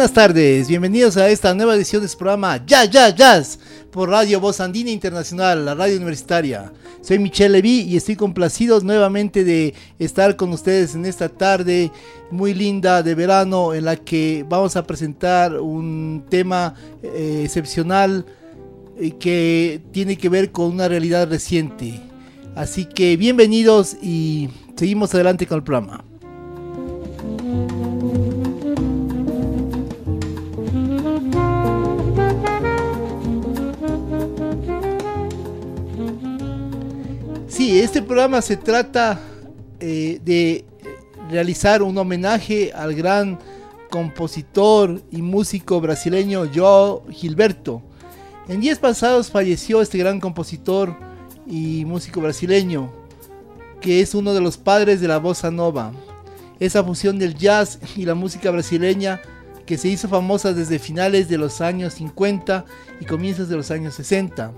Buenas tardes, bienvenidos a esta nueva edición de su programa Ya Ya Jazz por Radio Voz Andina Internacional, la radio universitaria. Soy Michelle Levy y estoy complacido nuevamente de estar con ustedes en esta tarde muy linda de verano en la que vamos a presentar un tema eh, excepcional eh, que tiene que ver con una realidad reciente. Así que bienvenidos y seguimos adelante con el programa. Sí, este programa se trata eh, de realizar un homenaje al gran compositor y músico brasileño João Gilberto. En días pasados falleció este gran compositor y músico brasileño, que es uno de los padres de la bossa nova. Esa fusión del jazz y la música brasileña que se hizo famosa desde finales de los años 50 y comienzos de los años 60.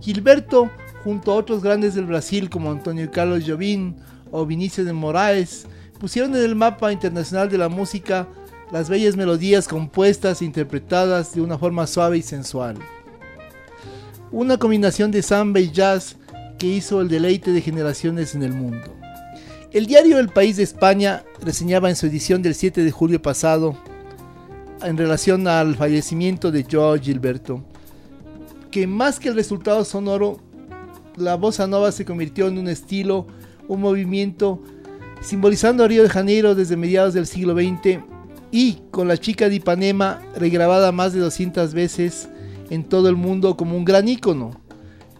Gilberto junto a otros grandes del Brasil como Antonio Carlos Jobim o Vinicio de Moraes, pusieron en el mapa internacional de la música las bellas melodías compuestas e interpretadas de una forma suave y sensual. Una combinación de samba y jazz que hizo el deleite de generaciones en el mundo. El diario El País de España reseñaba en su edición del 7 de julio pasado, en relación al fallecimiento de Joao Gilberto, que más que el resultado sonoro la bossa nova se convirtió en un estilo, un movimiento, simbolizando a Río de Janeiro desde mediados del siglo XX y con la chica de Ipanema regrabada más de 200 veces en todo el mundo como un gran ícono.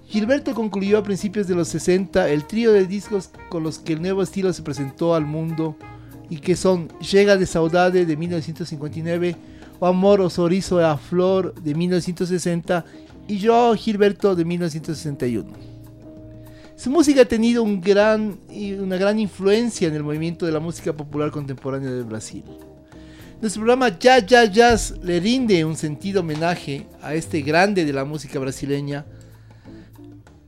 Gilberto concluyó a principios de los 60 el trío de discos con los que el nuevo estilo se presentó al mundo y que son Llega de Saudade de 1959, O Amor o Sorriso a Flor de 1960 y Joao Gilberto de 1961. Su música ha tenido un gran, una gran influencia en el movimiento de la música popular contemporánea del Brasil. Nuestro programa Ya Ya Jazz le rinde un sentido homenaje a este grande de la música brasileña.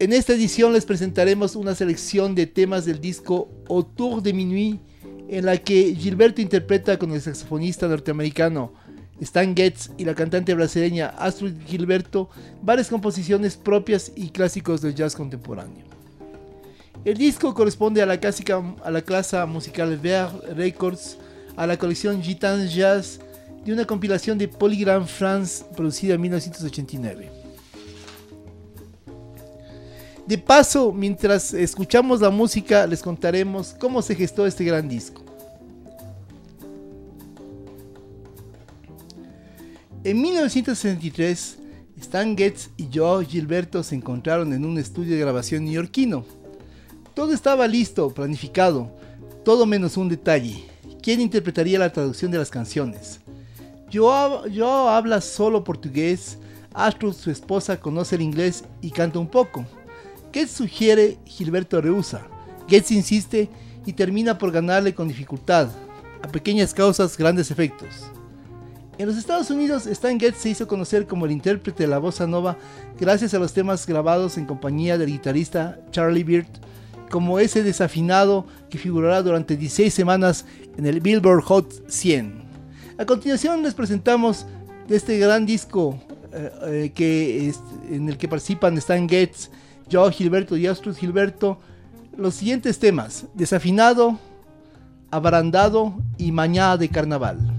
En esta edición les presentaremos una selección de temas del disco Autour de Minuit, en la que Gilberto interpreta con el saxofonista norteamericano Stan Getz y la cantante brasileña Astrid Gilberto varias composiciones propias y clásicos del jazz contemporáneo. El disco corresponde a la clásica a la clase musical Ver Records, a la colección Gitan Jazz de una compilación de Polygram France producida en 1989. De paso, mientras escuchamos la música, les contaremos cómo se gestó este gran disco. En 1963, Stan Getz y Joe Gilberto se encontraron en un estudio de grabación neoyorquino todo estaba listo, planificado, todo menos un detalle. ¿Quién interpretaría la traducción de las canciones? Yo, yo habla solo portugués, Astro, su esposa, conoce el inglés y canta un poco. ¿Qué sugiere Gilberto rehúsa? Getz insiste y termina por ganarle con dificultad. A pequeñas causas, grandes efectos. En los Estados Unidos, Stan Getz se hizo conocer como el intérprete de la bossa nova gracias a los temas grabados en compañía del guitarrista Charlie Beard como ese desafinado que figurará durante 16 semanas en el Billboard Hot 100. A continuación les presentamos de este gran disco eh, eh, que en el que participan Stan Getz, Joe Gilberto y Astrid Gilberto los siguientes temas: Desafinado, Abarandado y Mañana de Carnaval.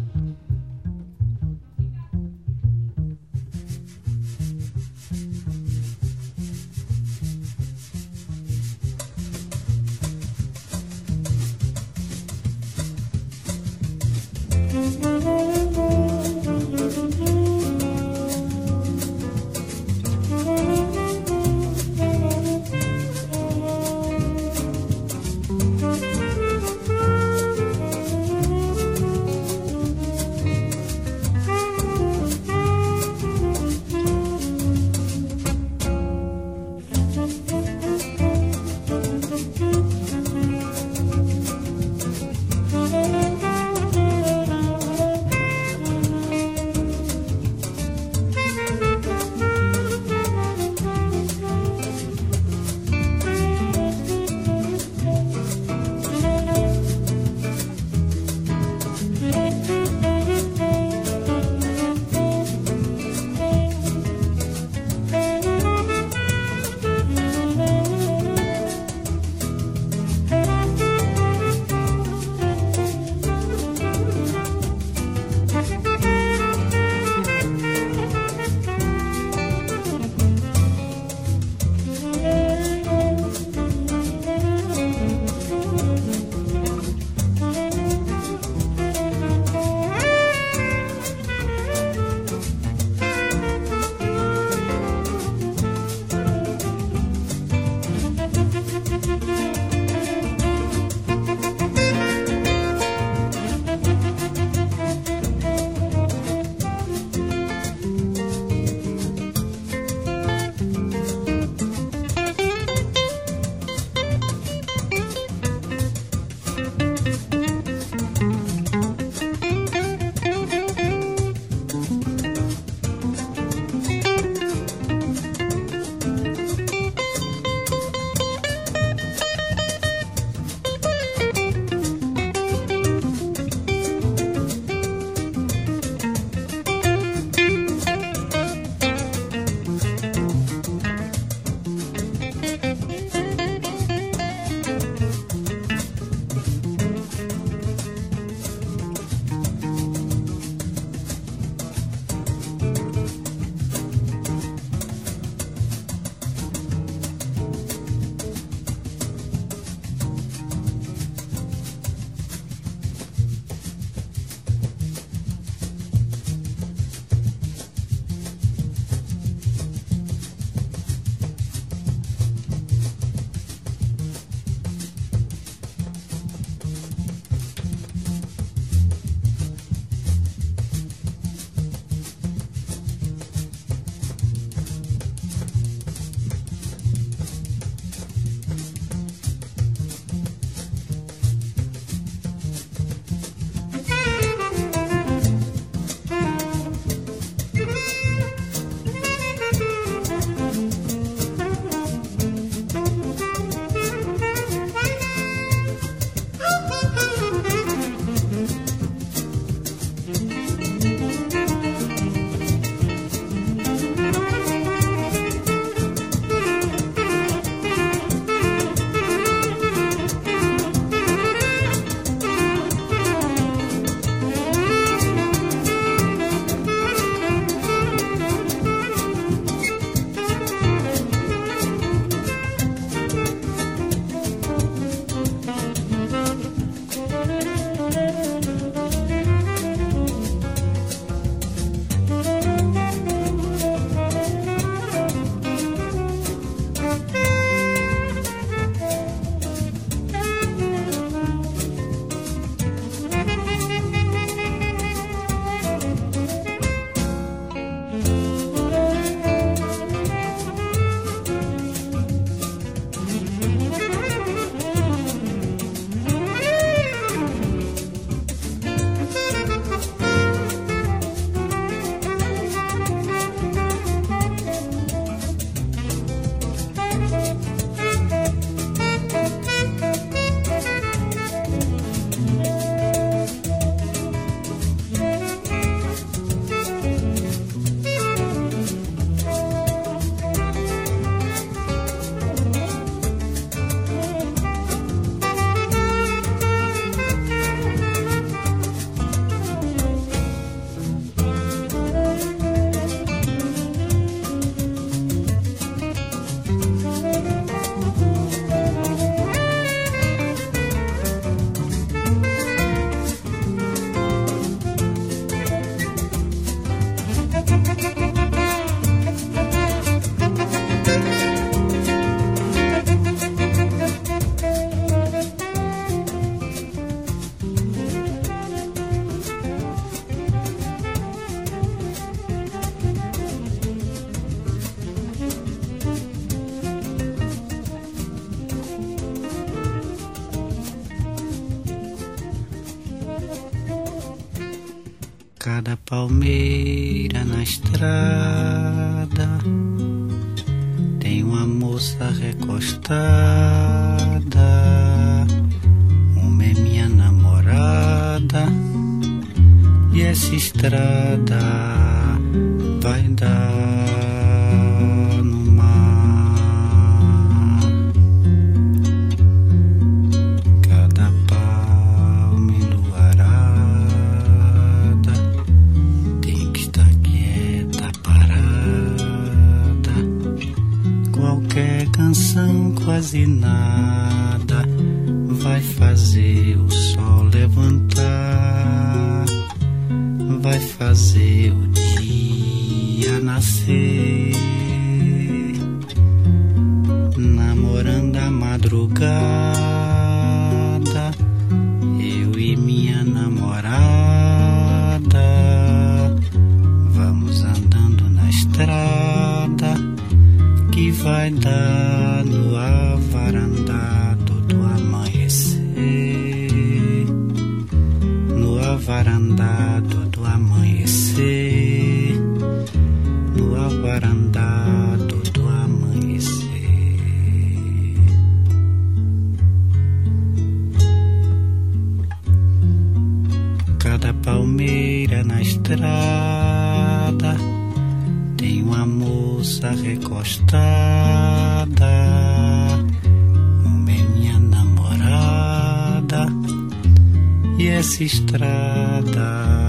vai dar no avarandado do amanhecer, no avarandá do amanhecer, no avarandá do amanhecer. Cada palmeira na estrada tem uma moça recostada. essa estrada.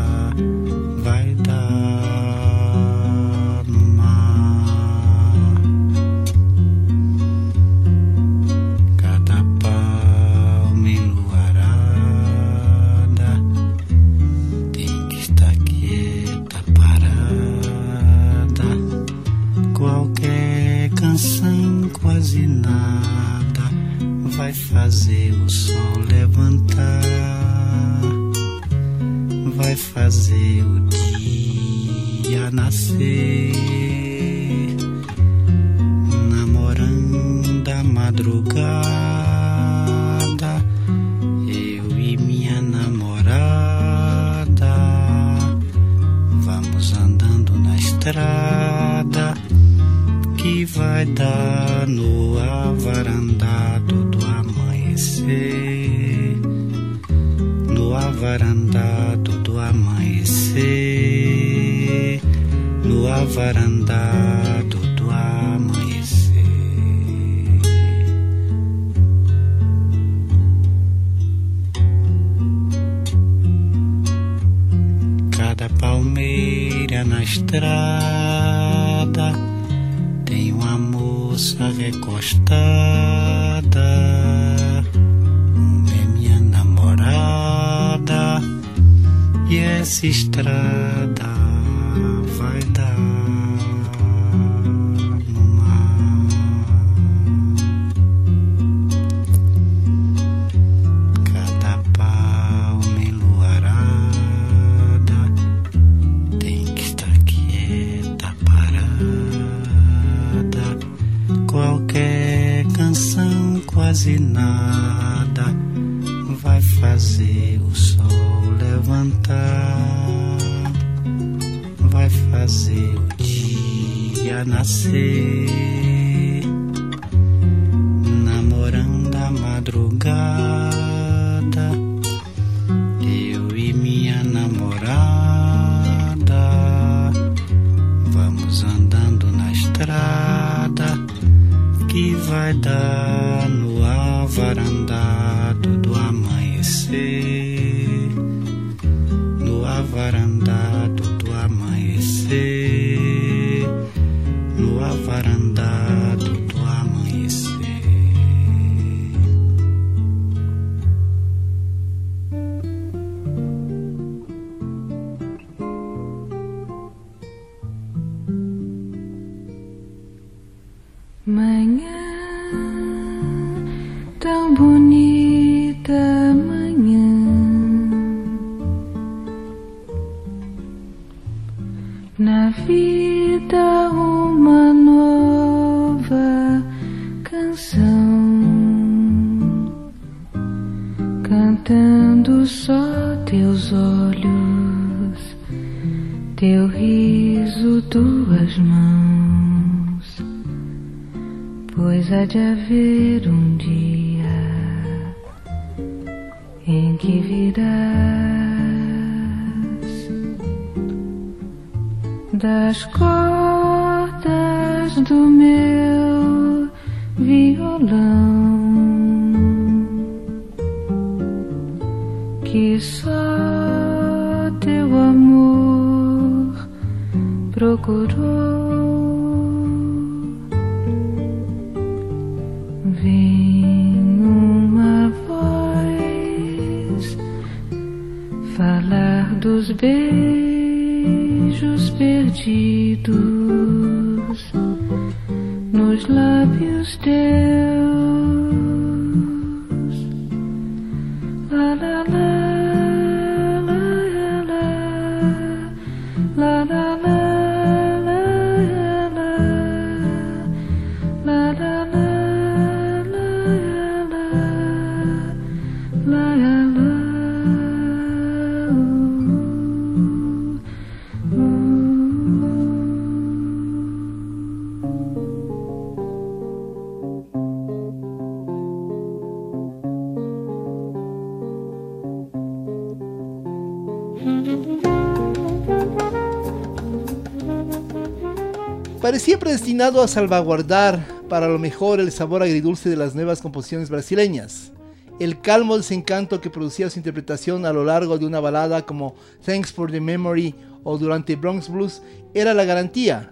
Predestinado a salvaguardar para lo mejor el sabor agridulce de las nuevas composiciones brasileñas. El calmo desencanto que producía su interpretación a lo largo de una balada como Thanks for the Memory o durante Bronx Blues era la garantía.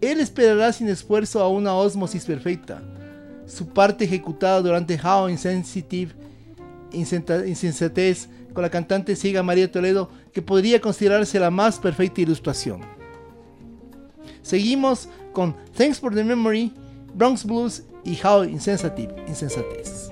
Él esperará sin esfuerzo a una osmosis perfecta. Su parte ejecutada durante How Insensitive, Insensatez, con la cantante ciega María Toledo, que podría considerarse la más perfecta ilustración. Seguimos con Thanks for the Memory, Bronx Blues y How Insensitive, Insensatez.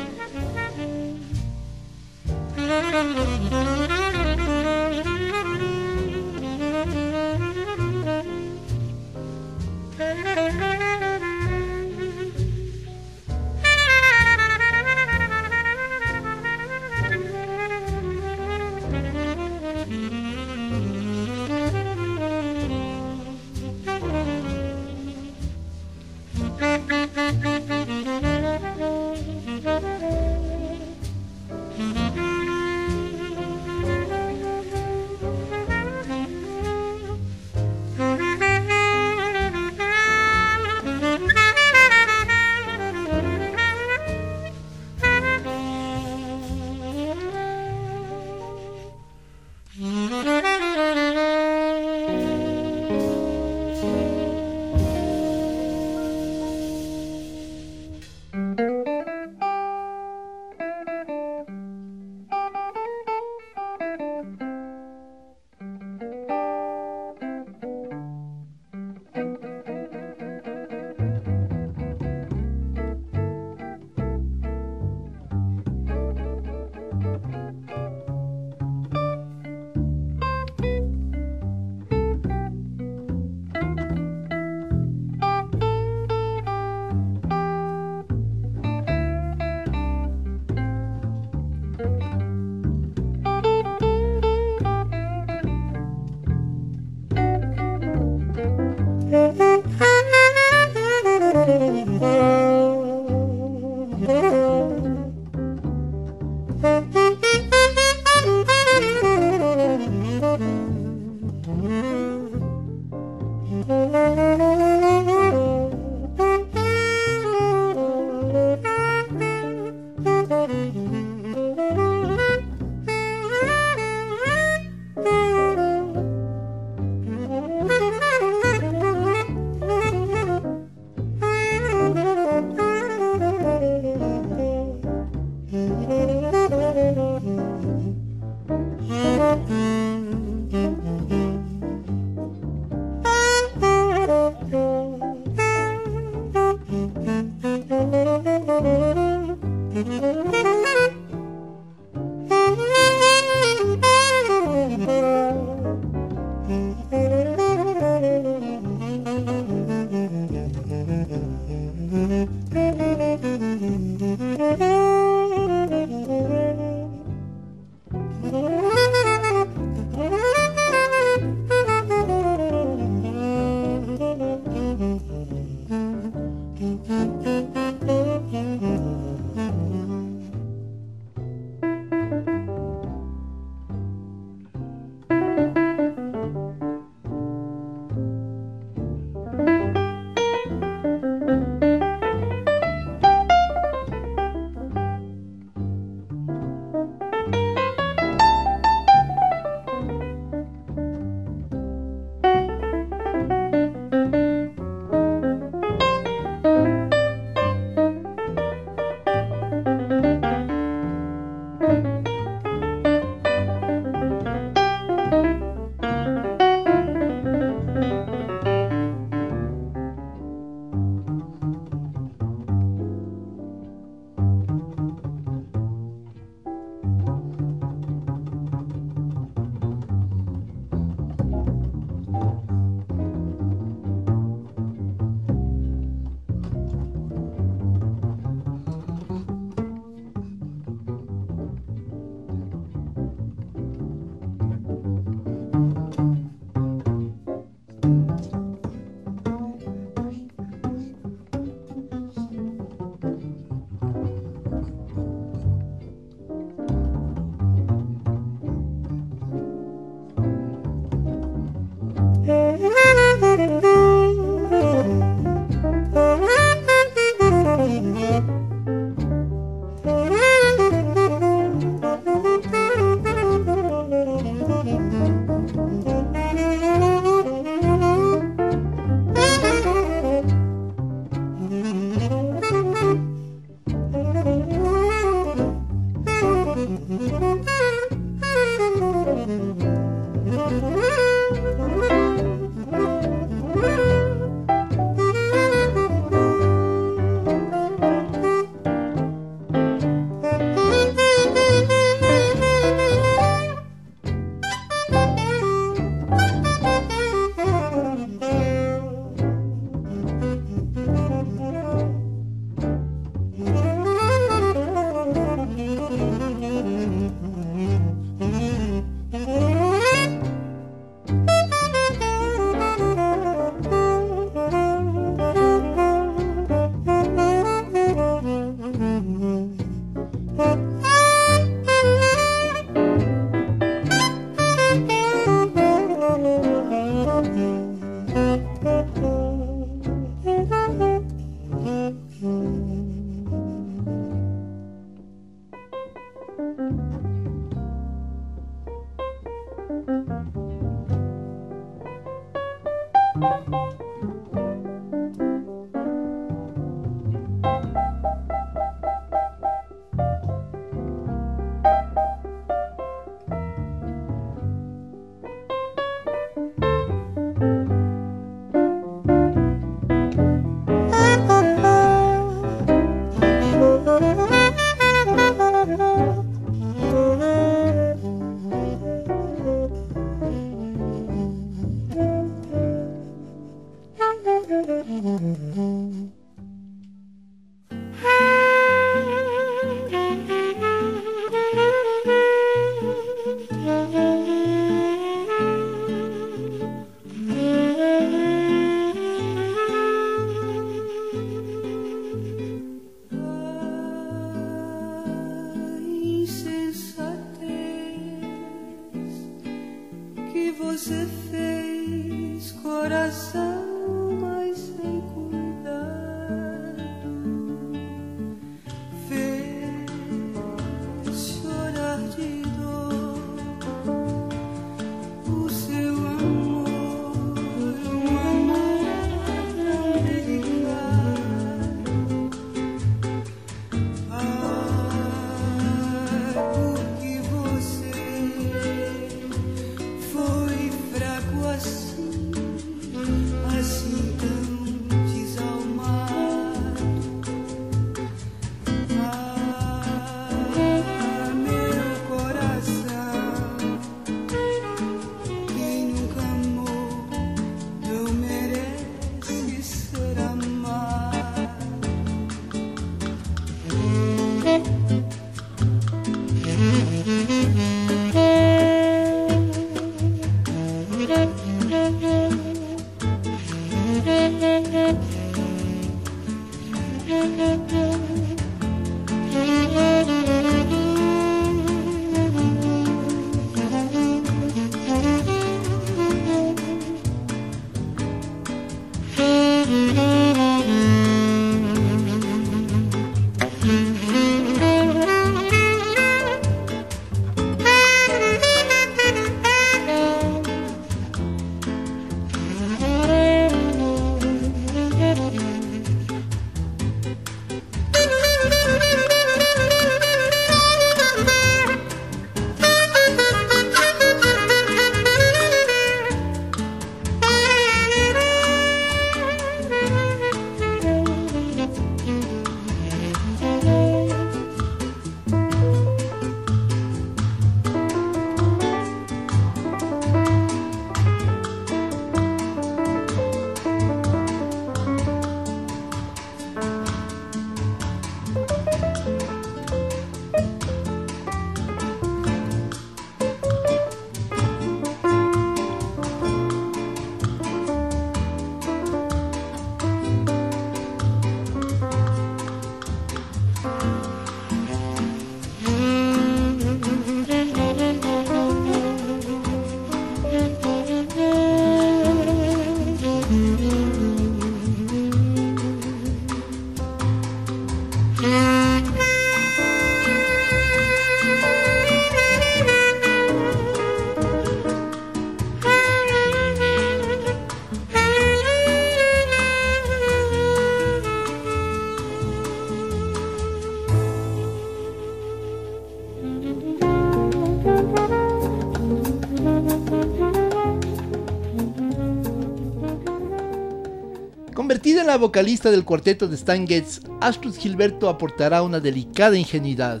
La vocalista del cuarteto de Stan Getz, Astrud Gilberto aportará una delicada ingenuidad,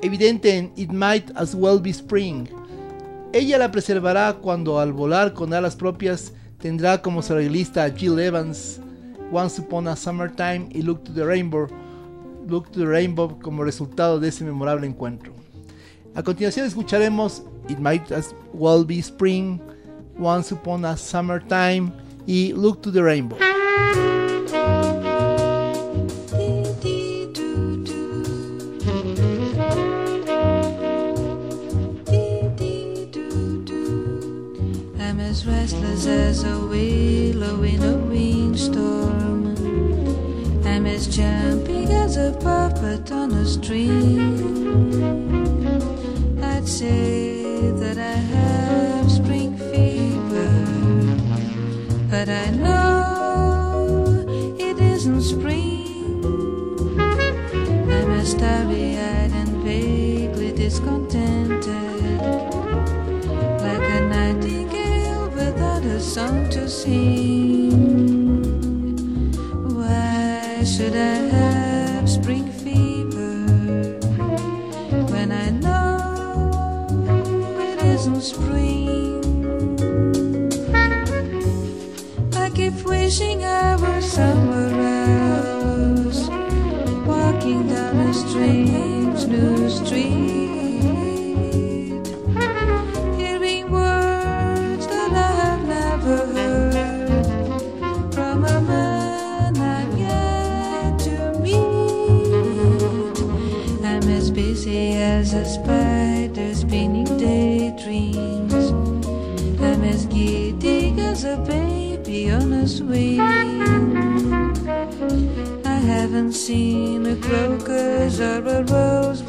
evidente en It Might As Well Be Spring. Ella la preservará cuando al volar con alas propias tendrá como arreglista a Jill Evans, Once Upon a Summertime y Look to the Rainbow, Look to the Rainbow como resultado de ese memorable encuentro. A continuación escucharemos It Might As Well Be Spring, Once Upon a Summertime y Look to the Rainbow. As a willow in a windstorm. I'm as jumpy as a puppet on a string. I'd say that I have spring fever, but I know it isn't spring. I'm starry-eyed and song to sing. Why should I have spring fever when I know it isn't spring? I keep wishing I were somewhere else, walking down a strange new street I haven't seen a crocus or a rosebud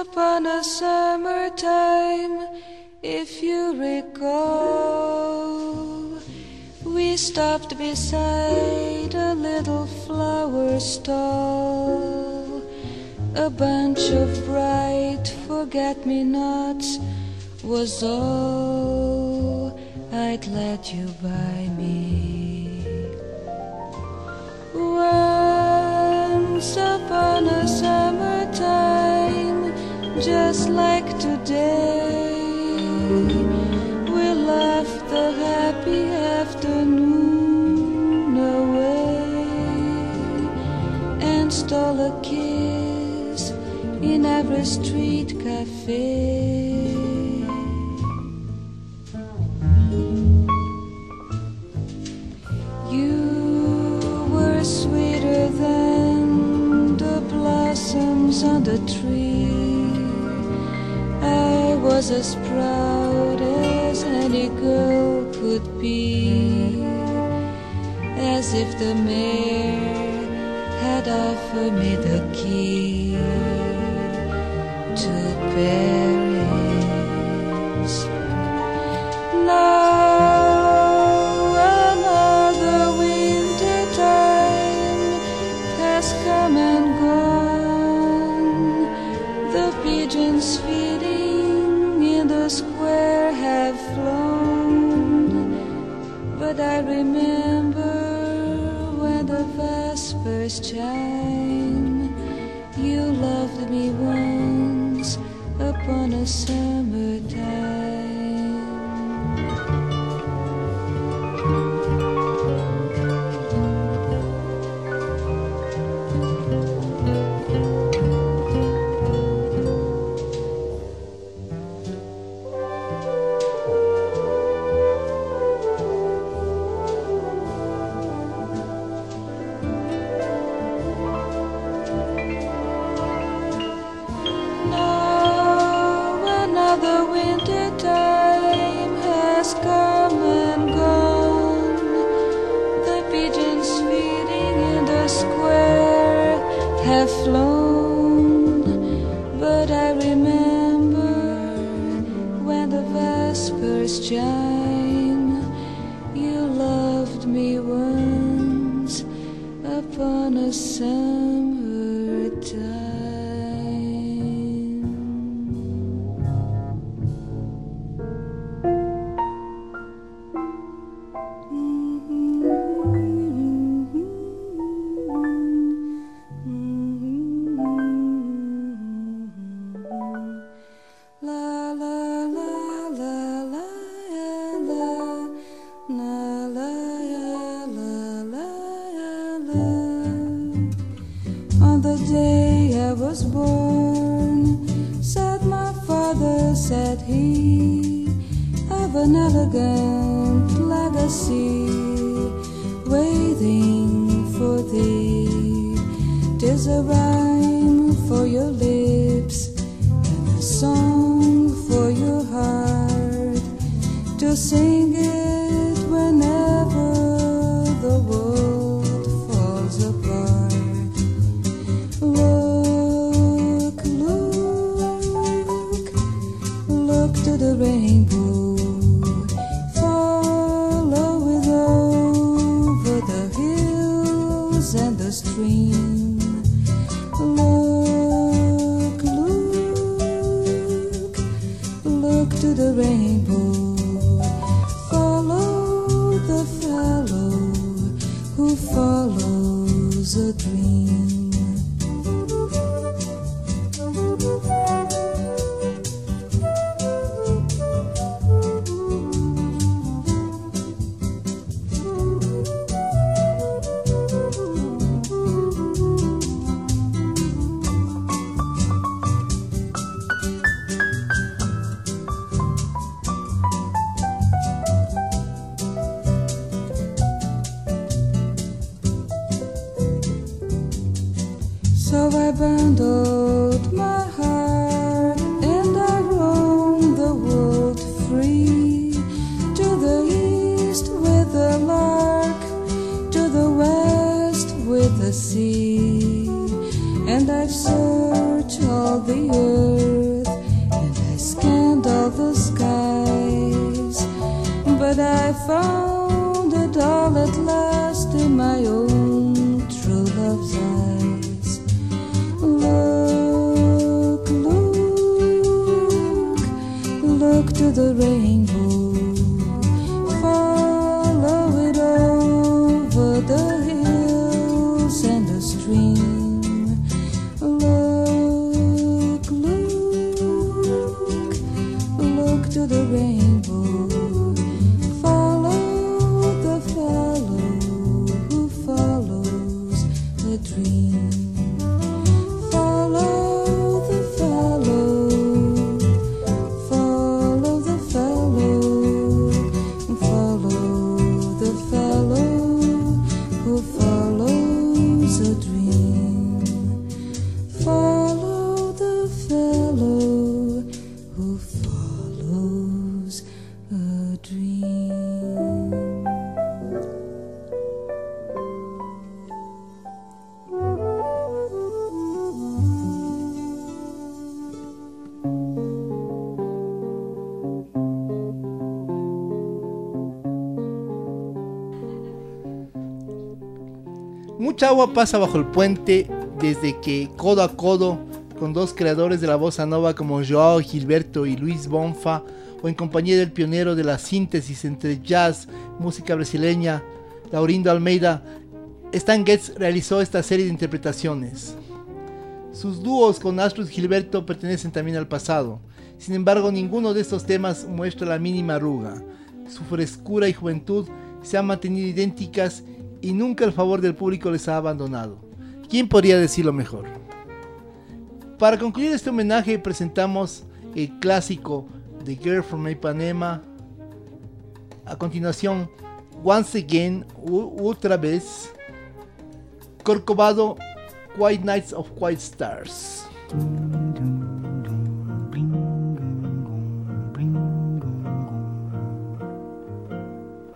upon a summer time, if you recall, we stopped beside a little flower stall. A bunch of bright, forget me nots was all I'd let you buy me. Once upon a summertime, just like today, we left the happy afternoon away and stole a kiss in every street cafe. You were sweeter than the blossoms on the tree. Was as proud as any girl could be, as if the mayor had offered me the key to Paris. The square have flown. But I remember when the vespers chime. You loved me once upon a summertime. Now the day I was born, said my father, said he, of an elegant legacy waiting for thee. Tis a rhyme for your lips and a song for your heart to sing Mucha agua pasa bajo el puente desde que codo a codo con dos creadores de la bossa nova como Joao Gilberto y Luis Bonfa o en compañía del pionero de la síntesis entre jazz, música brasileña, Laurindo Almeida, Stan Getz realizó esta serie de interpretaciones. Sus dúos con Astrid Gilberto pertenecen también al pasado. Sin embargo, ninguno de estos temas muestra la mínima arruga. Su frescura y juventud se han mantenido idénticas y nunca el favor del público les ha abandonado. ¿Quién podría decirlo mejor? Para concluir este homenaje presentamos el clásico The Girl from Ipanema. A continuación, Once Again, otra vez, Corcovado, White Nights of White Stars.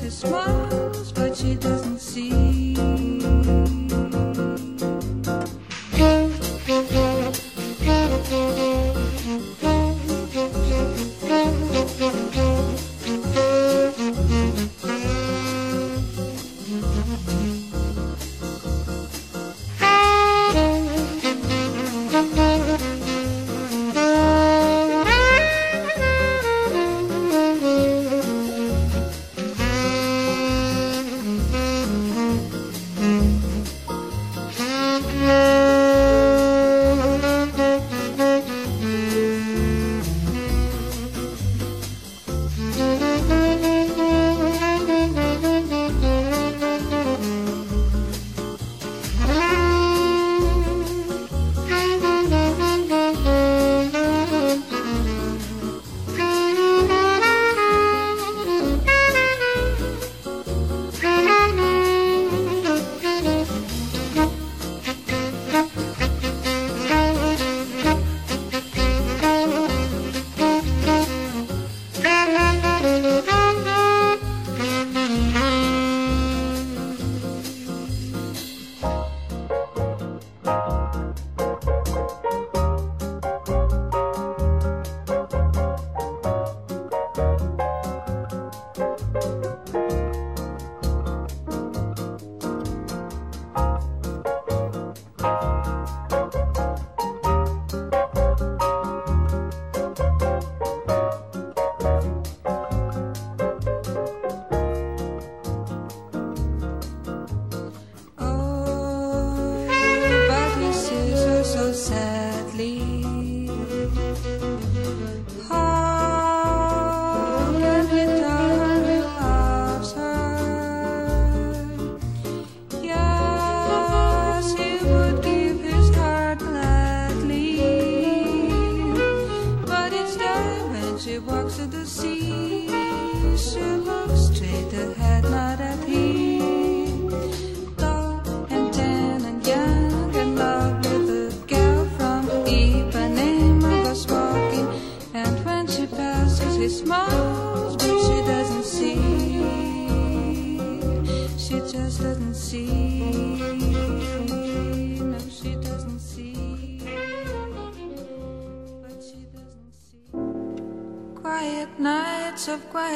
She smiles, but she doesn't see.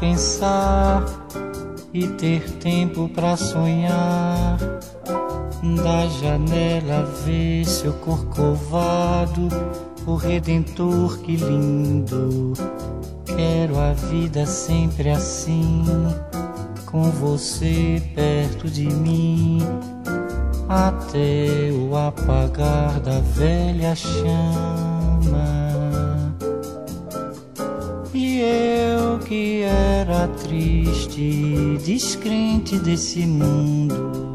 Pensar e ter tempo pra sonhar. Da janela ver seu corcovado, o redentor que lindo. Quero a vida sempre assim, com você perto de mim, até o apagar da velha chama. Que era triste, descrente desse mundo,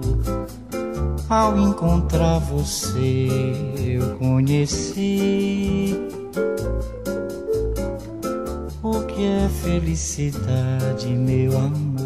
ao encontrar você eu conheci o que é felicidade, meu amor.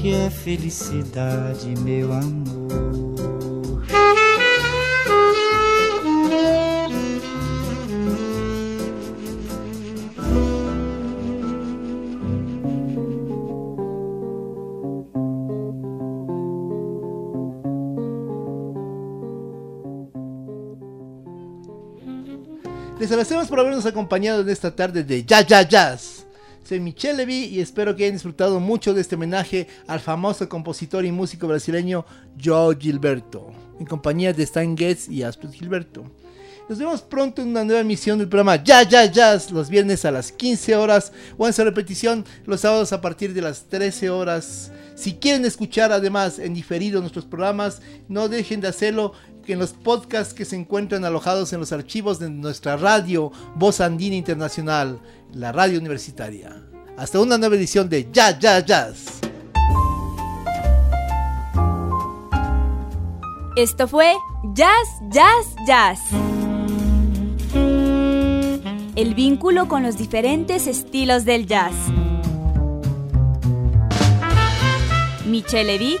que é felicidade, meu amor. Les agradecemos por habernos acompañado en esta tarde de Ya Ya Jazz. Soy Michelle Levy y espero que hayan disfrutado mucho de este homenaje al famoso compositor y músico brasileño Joe Gilberto, en compañía de Stan Getz y Astrid Gilberto. Nos vemos pronto en una nueva emisión del programa Ya Ya Jazz, los viernes a las 15 horas o en su repetición los sábados a partir de las 13 horas. Si quieren escuchar además en diferido nuestros programas, no dejen de hacerlo en los podcasts que se encuentran alojados en los archivos de nuestra radio Voz Andina Internacional, la radio universitaria. Hasta una nueva edición de Ya Ya Jazz. Esto fue Jazz, Jazz, Jazz. El vínculo con los diferentes estilos del jazz. Michelle Vic